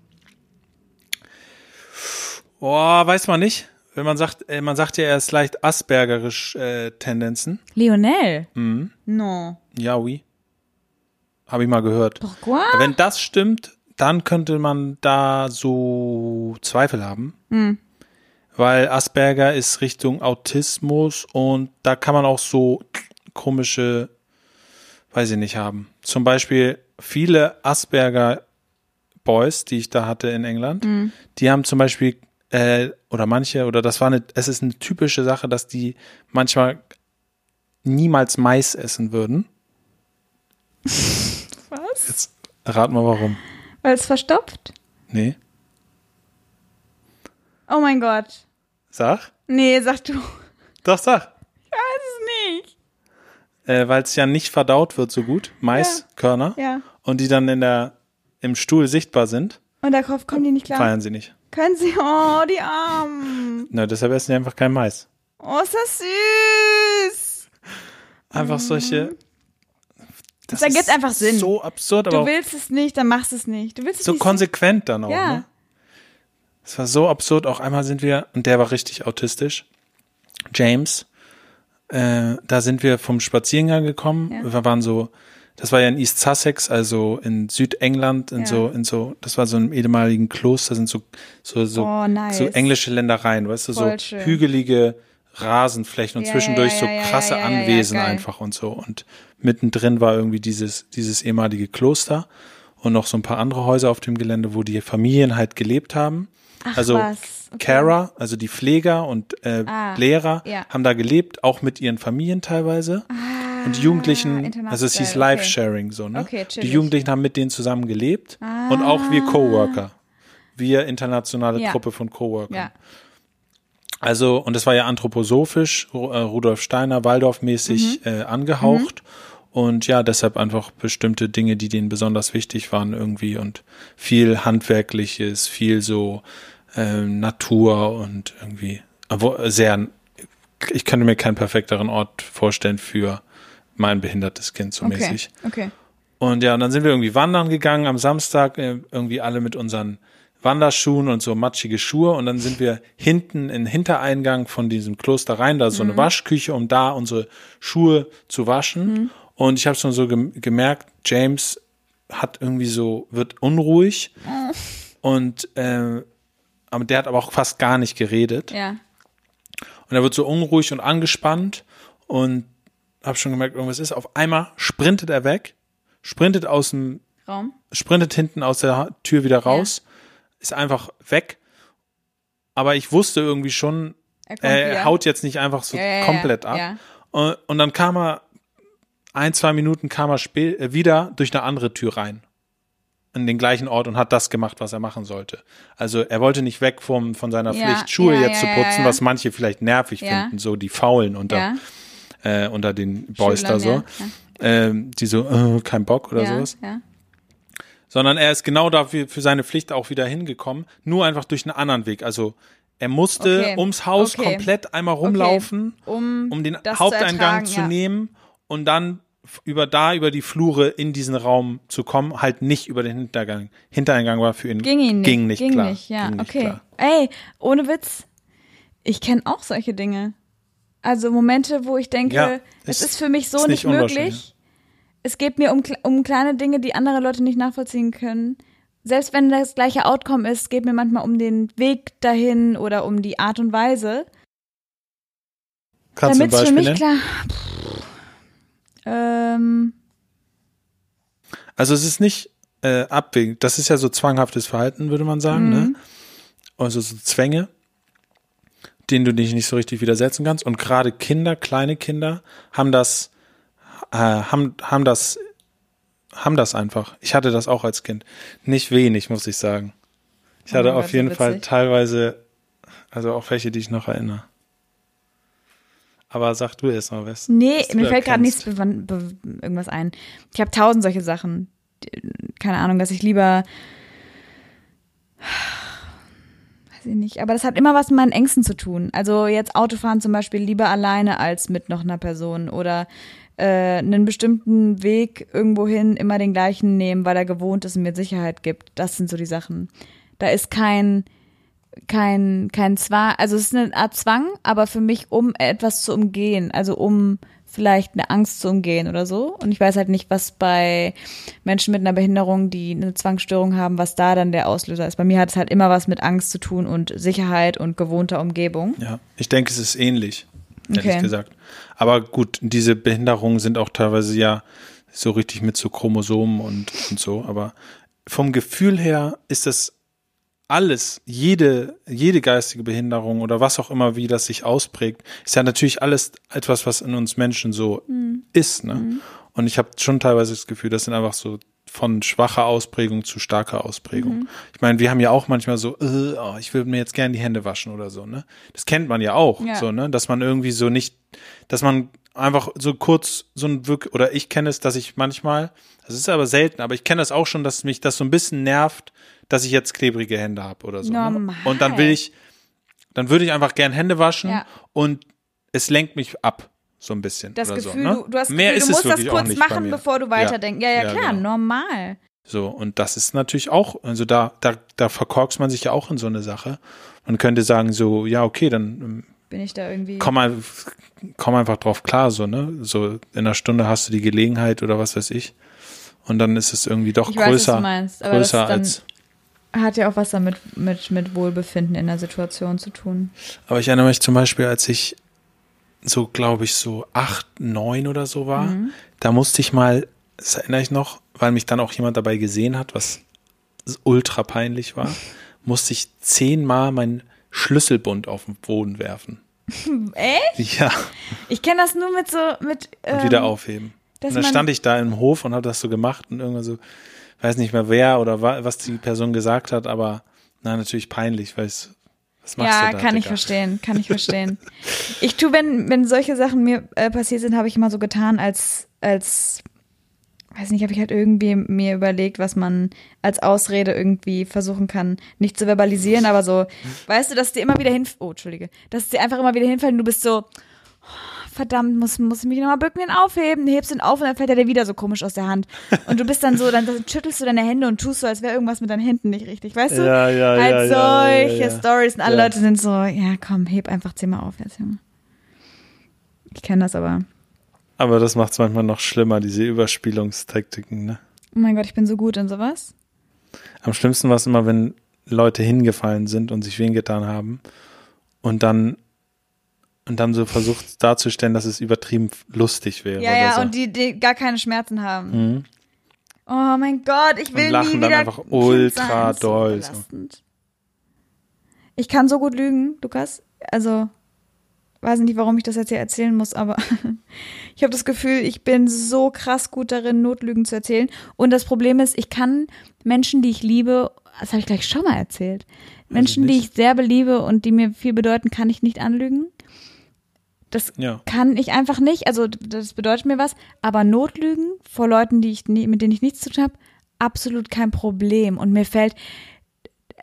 Boah, weiß man nicht. Wenn man sagt, äh, man sagt ja, er ist leicht aspergerisch äh, Tendenzen. Lionel? Mhm. No. Ja, oui. Habe ich mal gehört. Pourquoi? Wenn das stimmt, dann könnte man da so Zweifel haben. Hm. Weil Asperger ist Richtung Autismus und da kann man auch so komische, weiß ich nicht, haben. Zum Beispiel viele Asperger Boys, die ich da hatte in England, die haben zum Beispiel, äh, oder manche, oder das war eine, es ist eine typische Sache, dass die manchmal niemals Mais essen würden. Was? Jetzt rat mal warum. Weil es verstopft? Nee. Oh mein Gott. Sag? Nee, sag du. Doch, sag. Ich weiß es nicht. Äh, Weil es ja nicht verdaut wird so gut. Maiskörner. Ja. Und die dann in der, im Stuhl sichtbar sind, Und darauf kommen die nicht klar. feiern sie nicht. Können sie? Oh, die Armen. Na, deshalb essen die einfach kein Mais. Oh, ist das süß. Einfach solche. Das Das ergibt einfach Sinn. So absurd, aber Du willst es nicht, dann machst du es nicht. Du willst es so nicht. konsequent dann auch. Ja. Ne? Es war so absurd. Auch einmal sind wir, und der war richtig autistisch. James, äh, da sind wir vom Spaziergang gekommen. Ja. Wir waren so, das war ja in East Sussex, also in Südengland, in Ja. so, in so, das war so einem ehemaligen Kloster, sind so, so, so, Oh, nice. so englische Ländereien, weißt du, Voll so schön. hügelige Rasenflächen und Ja, zwischendurch ja, so krasse Anwesen einfach und so. Und mittendrin war irgendwie dieses, dieses ehemalige Kloster und noch so ein paar andere Häuser auf dem Gelände, wo die Familien halt gelebt haben. Ach, also was. Okay. Carer, also die Pfleger und äh, Ah, Lehrer haben da gelebt, auch mit ihren Familien teilweise. Und die Jugendlichen, international, also es hieß okay. Life-Sharing so, ne? Okay, die. Jugendlichen haben mit denen zusammen gelebt und auch wir Coworker. Wir internationale Ja. Truppe von Coworkern. Ja. Also, und es war ja anthroposophisch, äh, Rudolf Steiner, Waldorf-mäßig Mhm. äh, angehaucht. Und ja, deshalb einfach bestimmte Dinge, die denen besonders wichtig waren irgendwie und viel Handwerkliches, viel so ähm, Natur und irgendwie aber sehr, ich könnte mir keinen perfekteren Ort vorstellen für mein behindertes Kind so Okay. mäßig. Okay. Und ja, und dann sind wir irgendwie wandern gegangen am Samstag, äh, irgendwie alle mit unseren Wanderschuhen und so matschige Schuhe. Und dann sind wir hinten in den Hintereingang von diesem Kloster rein, da so eine Waschküche, um da unsere Schuhe zu waschen. Und ich habe schon so gem gemerkt, James hat irgendwie so, wird unruhig. Und äh, aber der hat aber auch fast gar nicht geredet. Ja. Und er wird so unruhig und angespannt und habe schon gemerkt, irgendwas ist. Auf einmal sprintet er weg, sprintet aus dem, Raum. sprintet hinten aus der Tür wieder raus, ist einfach weg. Aber ich wusste irgendwie schon, Er er, haut jetzt nicht einfach so Ja, ja, ja, komplett ab. ja. Und, und dann kam er, ein, zwei Minuten kam er äh, wieder durch eine andere Tür rein. In den gleichen Ort und hat das gemacht, was er machen sollte. Also er wollte nicht weg vom, von seiner Ja, Pflicht, Schuhe ja, jetzt ja, zu ja, putzen, ja. was manche vielleicht nervig Ja. finden, so die Faulen unter, Ja. Äh, unter den Boys da so. Ja. Ähm, die so, äh, kein Bock oder sowas. Sondern er ist genau dafür für seine Pflicht auch wieder hingekommen, nur einfach durch einen anderen Weg. Also er musste Okay, ums Haus okay. komplett einmal rumlaufen, Um, um den das zu Haupteingang ertragen, zu nehmen und dann über da über die Flure in diesen Raum zu kommen, halt nicht über den Hintergang. Hintereingang war für ihn Ging ihn nicht. ging nicht ging klar. Nicht, ja, ging nicht okay. klar. Ey, ohne Witz. Ich kenne auch solche Dinge. Also Momente, wo ich denke, Ja, es ist- ist für mich so nicht, nicht möglich. Es geht mir um, um kleine Dinge, die andere Leute nicht nachvollziehen können. Selbst wenn das gleiche Outcome ist, geht mir manchmal um den Weg dahin oder um die Art und Weise. Kannst du Damit ein es für Beispiel mich nennen? klar. Ähm, Also es ist nicht äh, abwägend. Das ist ja so zwanghaftes Verhalten, würde man sagen. Mhm. Ne? Also so Zwänge, denen du dich nicht so richtig widersetzen kannst. Und gerade Kinder, kleine Kinder, haben das, äh, haben, haben das, haben das einfach. Ich hatte das auch als Kind. Nicht wenig, muss ich sagen. Ich hatte auf jeden Fall teilweise, also auch welche, die ich noch erinnere. Aber sag du erst mal was. Nee, was mir fällt gerade nichts irgendwas ein. Ich habe tausend solche Sachen. Keine Ahnung, dass ich lieber weiß ich nicht, aber das hat immer was mit meinen Ängsten zu tun. Also jetzt Autofahren zum Beispiel lieber alleine als mit noch einer Person oder äh, einen bestimmten Weg irgendwohin immer den gleichen nehmen, weil er gewohnt ist und mir Sicherheit gibt. Das sind so die Sachen. Da ist kein kein, kein Zwang, also es ist eine Art Zwang, aber für mich, um etwas zu umgehen, also um vielleicht eine Angst zu umgehen oder so. Und ich weiß halt nicht, was bei Menschen mit einer Behinderung, die eine Zwangsstörung haben, was da dann der Auslöser ist. Bei mir hat es halt immer was mit Angst zu tun und Sicherheit und gewohnter Umgebung. Ja, ich denke, es ist ähnlich, ehrlich Okay. gesagt. Aber gut, diese Behinderungen sind auch teilweise ja so richtig mit so Chromosomen und, und so. Aber vom Gefühl her ist das alles, jede, jede geistige Behinderung oder was auch immer, wie das sich ausprägt, ist ja natürlich alles etwas, was in uns Menschen so ist, ne? Und ich habe schon teilweise das Gefühl, das sind einfach so von schwacher Ausprägung zu starker Ausprägung. Mhm. Ich meine, wir haben ja auch manchmal so, äh, oh, ich würde mir jetzt gern die Hände waschen oder so, ne? Das kennt man ja auch, Ja. so, ne? Dass man irgendwie so nicht, dass man einfach so kurz so ein Wirk oder ich kenne es, dass ich manchmal, das ist aber selten, aber ich kenne das auch schon, dass mich das so ein bisschen nervt, dass ich jetzt klebrige Hände habe oder so. Ne? Normal. Und dann will ich, dann würde ich einfach gern Hände waschen Ja. und es lenkt mich ab, so ein bisschen. Das Gefühl, so, ne? du, du hast das Mehr Gefühl, ist du es musst das wirklich auch kurz machen, bevor du weiterdenkst. Ja, ja, Ja, klar, genau. normal. So, und das ist natürlich auch, also da, da, da verkorkst man sich ja auch in so eine Sache. Man könnte sagen, so, ja, okay, dann ähm, Bin ich da irgendwie. komm, mal, komm einfach drauf klar, so, ne? So in einer Stunde hast du die Gelegenheit oder was weiß ich. Und dann ist es irgendwie doch Ich weiß, was größer, du meinst, größer als. Hat ja auch was damit mit, mit Wohlbefinden in der Situation zu tun. Aber ich erinnere mich zum Beispiel, als ich so, glaube ich, so acht, neun oder so war, Mhm. da musste ich mal, das erinnere ich noch, weil mich dann auch jemand dabei gesehen hat, was ultra peinlich war, musste ich zehnmal meinen Schlüsselbund auf den Boden werfen. Echt? Ja, Ich kenne das nur mit so, mit. und ähm, wieder aufheben. Und dann stand ich da im Hof und habe das so gemacht und irgendwann so, weiß nicht mehr wer oder wa- was die Person gesagt hat, aber na, natürlich peinlich, weil es, was machst Ja, du da? kann ich Digga? verstehen, kann ich verstehen. ich tue, wenn, wenn solche Sachen mir äh, passiert sind, habe ich immer so getan, als, als, weiß nicht, habe ich halt irgendwie mir überlegt, was man als Ausrede irgendwie versuchen kann, nicht zu verbalisieren, aber so, weißt du, dass dir immer wieder hin, oh, Entschuldige, dass dir einfach immer wieder hinfällt und du bist so, oh, verdammt, muss, muss ich mich nochmal bücken, den aufheben, hebst den auf und dann fällt er dir wieder so komisch aus der Hand. Und du bist dann so, dann, dann schüttelst du deine Hände und tust so, als wäre irgendwas mit deinen Händen nicht richtig, weißt du? Ja, ja, halt ja, ja, ja, solche ja. Stories und alle. Leute sind so, ja komm, heb einfach zehnmal auf jetzt, Junge. Ich kenne das aber. Aber das macht es manchmal noch schlimmer, diese Überspielungstaktiken, ne? Oh mein Gott, ich bin so gut in sowas. Am schlimmsten war es immer, wenn Leute hingefallen sind und sich wehgetan haben und dann und dann so versucht darzustellen, dass es übertrieben lustig wäre. Ja, ja, so. und die, die gar keine Schmerzen haben. Mhm. Oh mein Gott, ich will Und lachen nie dann wieder einfach Kind ultra doll, so. Ich kann so gut lügen, Lukas. Also, weiß nicht, warum ich das jetzt hier erzählen muss, aber ich habe das Gefühl, ich bin so krass gut darin, Notlügen zu erzählen. Und das Problem ist, ich kann Menschen, die ich liebe, das habe ich gleich schon mal erzählt, Menschen, die nicht. ich sehr beliebe und die mir viel bedeuten, kann ich nicht anlügen. Das Ja. kann ich einfach nicht. Also das bedeutet mir was. Aber Notlügen vor Leuten, die ich nie, mit denen ich nichts zu tun habe, absolut kein Problem. Und mir fällt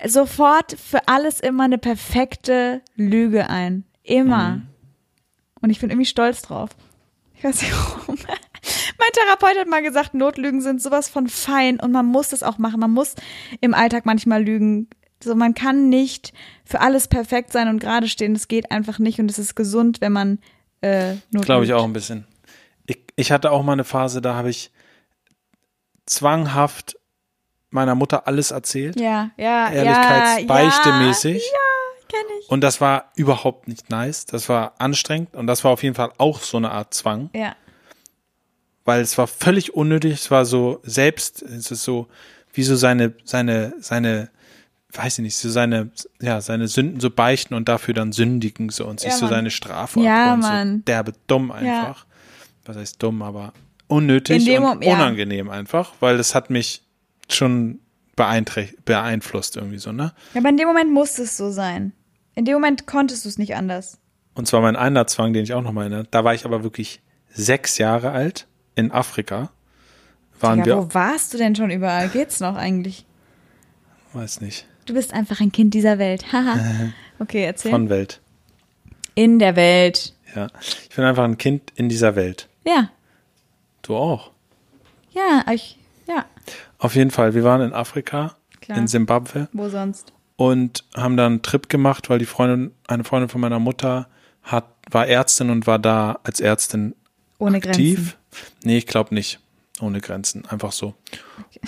sofort für alles immer eine perfekte Lüge ein. Immer. Und ich bin irgendwie stolz drauf. Ich weiß nicht warum. Mein Therapeut hat mal gesagt, Notlügen sind sowas von fein und man muss das auch machen. Man muss im Alltag manchmal lügen. So, man kann nicht für alles perfekt sein und gerade stehen. Das geht einfach nicht und es ist gesund, wenn man äh, Notlügt. Glaube ich auch ein bisschen. Ich, ich hatte auch mal eine Phase, da habe ich zwanghaft meiner Mutter alles erzählt. Ja, ja, Ehrlichkeitsbeichte-mäßig. Ja, kenn ich. Und das war überhaupt nicht nice. Das war anstrengend und das war auf jeden Fall auch so eine Art Zwang, Ja, weil es war völlig unnötig. Es war so selbst, es ist so wie so seine, seine, seine, weiß ich nicht, so seine, ja, seine Sünden so beichten und dafür dann sündigen so und sich Ja, so seine Strafe Ja, abholen. Mann. So derbe dumm einfach. Was heißt dumm, aber unnötig dem und Moment, ja. unangenehm einfach, weil das hat mich schon beeinträcht, beeinflusst irgendwie so, ne? Ja, aber in dem Moment musste es so sein. In dem Moment konntest du es nicht anders. Und zwar mein einer Zwang, den ich auch noch erinnere. Da war ich aber wirklich sechs Jahre alt in Afrika. Waren ja, wir, wo warst du denn schon überall? Geht's noch eigentlich? weiß nicht, Du bist einfach ein Kind dieser Welt. Haha. okay, erzähl. von Welt. in der Welt. Ja, ich bin einfach ein Kind in dieser Welt. Ja, Du auch. ja, ich, ja, Auf jeden Fall, wir waren in Afrika, Klar. in Simbabwe wo sonst? Und haben dann einen Trip gemacht, weil die Freundin, eine Freundin von meiner Mutter hat, war Ärztin und war da als Ärztin Ohne Grenzen. aktiv. Nee, ich glaube nicht. Ohne Grenzen, einfach so.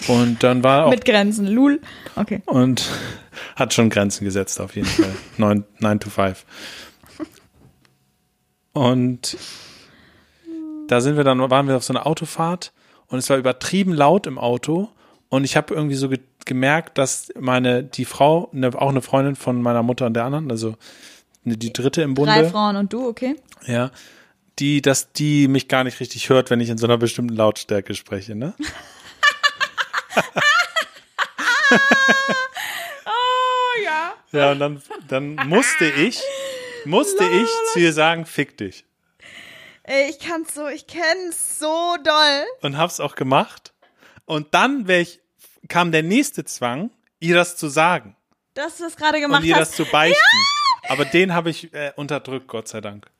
Und dann war auch Mit Grenzen, lul. Okay. und hat schon Grenzen gesetzt auf jeden Fall. 9, 9 to 5. Und da sind wir dann, waren wir auf so einer Autofahrt und es war übertrieben laut im Auto und ich habe irgendwie so ge gemerkt, dass meine, die Frau, eine, auch eine Freundin von meiner Mutter und der anderen, also die dritte im Bunde, Drei Frauen und du, okay? ja, die, dass die mich gar nicht richtig hört, wenn ich in so einer bestimmten Lautstärke spreche, ne? Oh ja. Ja, und dann, dann musste ich, musste ich zu ihr sagen, fick dich. Ey, ich kann's so, ich kenn's so doll. Und hab's auch gemacht. Und dann ich, kam der nächste Zwang, ihr das zu sagen Dass du das gerade gemacht und ihr das hast. zu beichten. Aber den habe ich äh, unterdrückt, Gott sei Dank.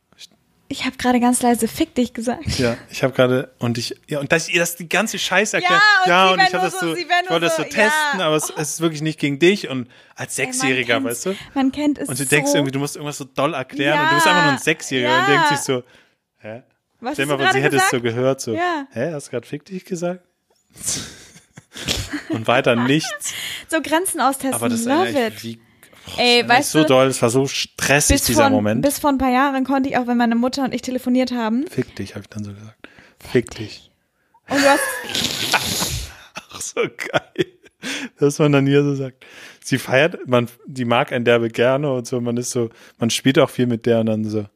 Ich habe gerade ganz leise Fick dich gesagt. Ja, ich habe gerade und ich ja und dass ihr das die ganze Scheiße erklärt. Ja, und sie und ich habe das so- ich wollte das so so, testen, ja. aber es, es ist wirklich nicht gegen dich und als Sechsjähriger, Ey, weißt du? Man kennt es Und du so. denkst irgendwie, du musst irgendwas so doll erklären Ja, und du bist einfach nur ein Sechsjähriger ja. und denkst sich so, hä? Was Stell hast mal vor, sie hätte es so gehört, so, Ja. hä, hast du gerade fick dich gesagt? Und weiter nichts. So Grenzen austesten. Aber das Love it. wie, Ey, das weißt so du, doll, es war so stressig, bis dieser vor, Moment. bis vor ein paar Jahren konnte ich auch, wenn meine Mutter und ich telefoniert haben. fick dich, habe ich dann so gesagt. Fick dich. Und du hast, Ach, so geil. Dass man dann hier so sagt. Sie feiert, man, die mag ein derbe gerne und so, man ist so, man spielt auch viel mit der und dann so,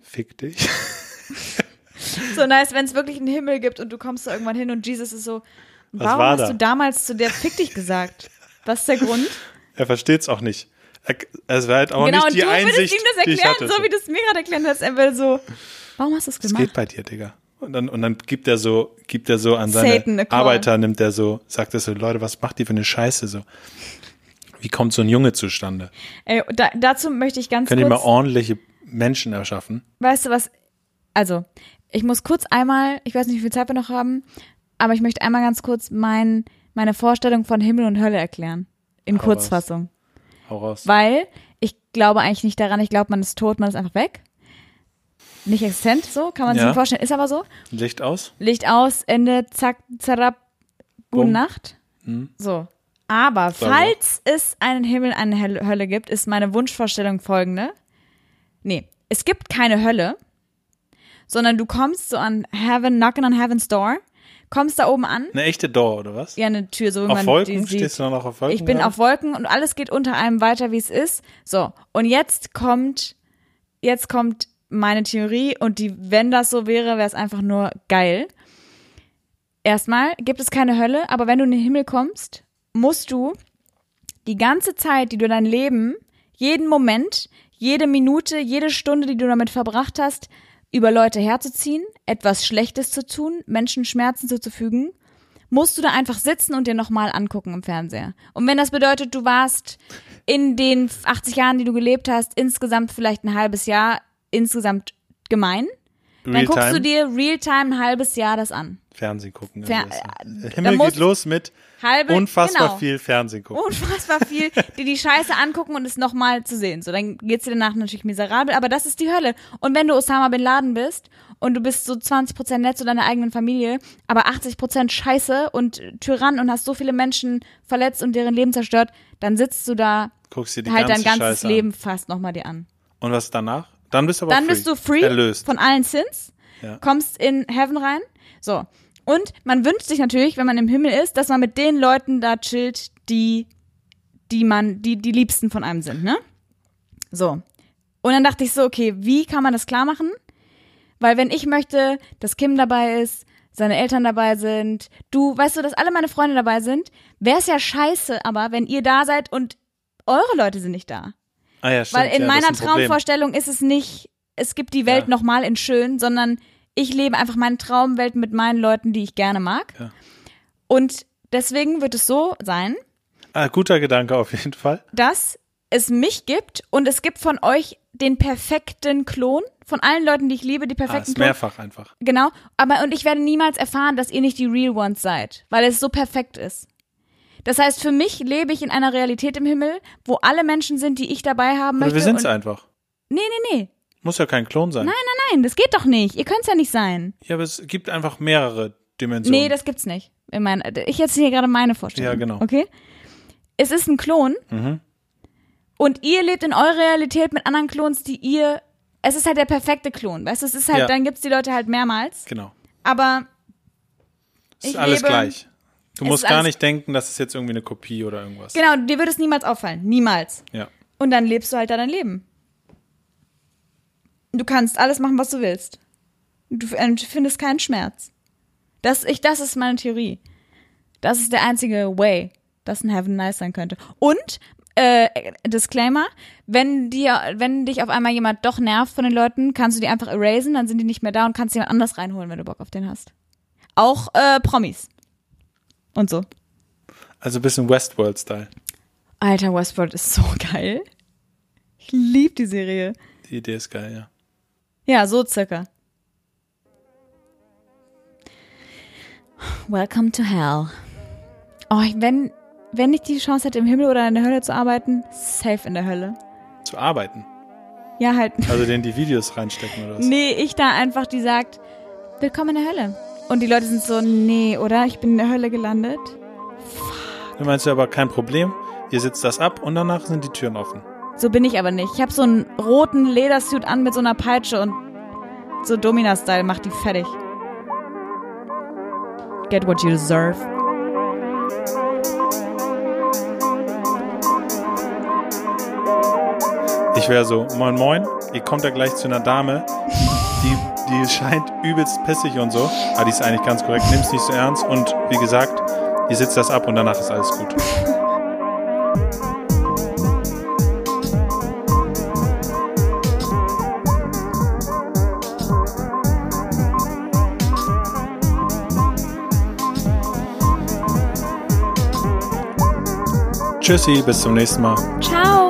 fick dich. So nice, wenn es wirklich einen Himmel gibt und du kommst da irgendwann hin und Jesus ist so, warum war hast da? du damals zu der Fick dich gesagt? Was ist der Grund? Er versteht's auch nicht. Er, es war halt auch genau, nicht und die du würdest Einsicht, ihm das erklären, so wie du es mir gerade erklärt hast. Er will so, warum hast du es Es gemacht? geht bei dir, Digga. Und dann, und dann gibt er so, gibt er so an seine. Arbeiter, nimmt er so, sagt er so, Leute, was macht ihr für eine Scheiße so? Wie kommt so ein Junge zustande? Ey, da, dazu möchte ich ganz Könnt ihr mal kurz, ordentliche Menschen erschaffen? weißt du was, also, ich muss kurz einmal, ich weiß nicht, wie viel Zeit wir noch haben, aber ich möchte einmal ganz kurz mein, meine Vorstellung von Himmel und Hölle erklären. In Hau raus. Kurzfassung. Hau raus. Weil ich glaube eigentlich nicht daran, ich glaube, man ist tot, man ist einfach weg. Nicht existent, so, kann man sich Ja. vorstellen, ist aber so. Licht aus? Licht aus, Ende, zack, zerab, gute Bumm. Nacht. Hm. So. Aber Sauber. falls es einen Himmel, eine Hölle Hölle gibt, ist meine Wunschvorstellung folgende. Nee, es gibt keine Hölle, sondern du kommst so an Heaven, knocking on Heaven's Door, kommst da oben an, Eine echte Door, oder was? ja, eine Tür, so wie auf Wolken? Stehst du noch auf Wolken? Ich bin gerade? auf Wolken und alles geht unter einem weiter, wie es ist. So, und jetzt kommt, jetzt kommt meine Theorie und die, wenn das so wäre, wäre es einfach nur geil. Erstmal gibt es keine Hölle, aber wenn du in den Himmel kommst, musst du die ganze Zeit, die du dein Leben, jeden Moment, jede Minute, jede Stunde, die du damit verbracht hast, über Leute herzuziehen, etwas Schlechtes zu tun, Menschen Schmerzen zuzufügen, musst du da einfach sitzen und dir nochmal angucken im Fernseher. Und wenn das bedeutet, du warst in den 80 Jahren, die du gelebt hast, insgesamt vielleicht ein halbes Jahr insgesamt gemein, dann guckst Realtime? du dir real-time ein halbes Jahr das an. Fernsehen gucken. Fer- äh, Himmel geht los mit Halbe, unfassbar genau. viel Fernsehen gucken. unfassbar viel, die die Scheiße angucken und es nochmal zu sehen. So, dann geht's dir danach natürlich miserabel, aber das ist die Hölle. Und wenn du Osama Bin Laden bist und du bist so 20% nett zu deiner eigenen Familie, aber 80% Scheiße und Tyrann und hast so viele Menschen verletzt und deren Leben zerstört, dann sitzt du da Guckst dir die halt ganze dein ganzes Scheiße Leben fast nochmal dir an. An. Und was danach? Dann bist du aber Dann free. bist du free Erlöst. von allen Sins, Ja. kommst in Heaven rein. So. Und man wünscht sich natürlich, wenn man im Himmel ist, dass man mit den Leuten da chillt, die, die man, die, die Liebsten von einem sind, ne? So. Und dann dachte ich so, okay, wie kann man das klar machen? Weil wenn ich möchte, dass Kim dabei ist, seine Eltern dabei sind, du, weißt du, dass alle meine Freunde dabei sind, wäre es ja scheiße, aber wenn ihr da seid und eure Leute sind nicht da. Ah ja, stimmt. Weil in ja, meiner ist. Traumvorstellung ist es nicht, es gibt die Welt Ja. nochmal in schön, sondern ich lebe einfach meine Traumwelt mit meinen Leuten, die ich gerne mag. Ja. Und deswegen wird es so sein, Ah, guter Gedanke auf jeden Fall. dass es mich gibt und es gibt von euch den perfekten Klon, von allen Leuten, die ich liebe, die Ah, perfekten ist Klon. mehrfach einfach. Genau, aber und ich werde niemals erfahren, dass ihr nicht die Real Ones seid, weil es so perfekt ist. Das heißt, für mich lebe ich in einer Realität im Himmel, wo alle Menschen sind, die ich dabei haben Oder möchte. wir sind's einfach. nee, nee, nee. Muss ja kein Klon sein. Nein, nein, nein, das geht doch nicht. Ihr könnt's ja nicht sein. Ja, aber es gibt einfach mehrere Dimensionen. Nee, das gibt's nicht. In mein, ich erzähle hier gerade meine Vorstellung. Ja, genau. Okay? Es ist ein Klon Mhm. und ihr lebt in eurer Realität mit anderen Klons, die ihr. Es ist halt der perfekte Klon, weißt du? Es ist halt, Ja. dann gibt's die Leute halt mehrmals. Genau. Aber Es ist Ich alles lebe- gleich. Du musst gar nicht denken, das ist jetzt irgendwie eine Kopie oder irgendwas. genau, dir wird es niemals auffallen. Niemals. Ja. Und dann lebst du halt da dein Leben. Du kannst alles machen, was du willst. Du empfindest keinen Schmerz. Das, ich, das ist meine Theorie. Das ist der einzige Way, dass ein Heaven nice sein könnte. Und, äh, Disclaimer, wenn dir, wenn dich auf einmal jemand doch nervt von den Leuten, kannst du die einfach erasen, dann sind die nicht mehr da und kannst jemand anders reinholen, wenn du Bock auf den hast. Auch äh, Promis. Und so. Also ein bisschen Westworld-Style. Alter, Westworld ist so geil. Ich liebe die Serie. Die Idee ist geil, ja. Ja, so circa. Welcome to Hell. Oh, wenn, wenn ich die Chance hätte, im Himmel oder in der Hölle zu arbeiten, safe in der Hölle. Zu arbeiten. Ja, halt. Also denen die Videos reinstecken oder was? Nee, ich da einfach, die sagt, willkommen in der Hölle. Und die Leute sind so, nee, oder? Ich bin in der Hölle gelandet. Du meinst ja aber kein Problem. Ihr sitzt das ab und danach sind die Türen offen. So bin ich aber nicht. Ich habe so einen roten Ledersuit an mit so einer Peitsche und so Domina-Style macht die fertig. Get what you deserve. Ich wäre so, moin moin, ihr kommt ja gleich zu einer Dame, die scheint übelst pissig und so, aber die ist eigentlich ganz korrekt, nimm's nicht so ernst und wie gesagt, ihr sitzt das ab und danach ist alles gut. Tschüssi, bis zum nächsten Mal. Ciao.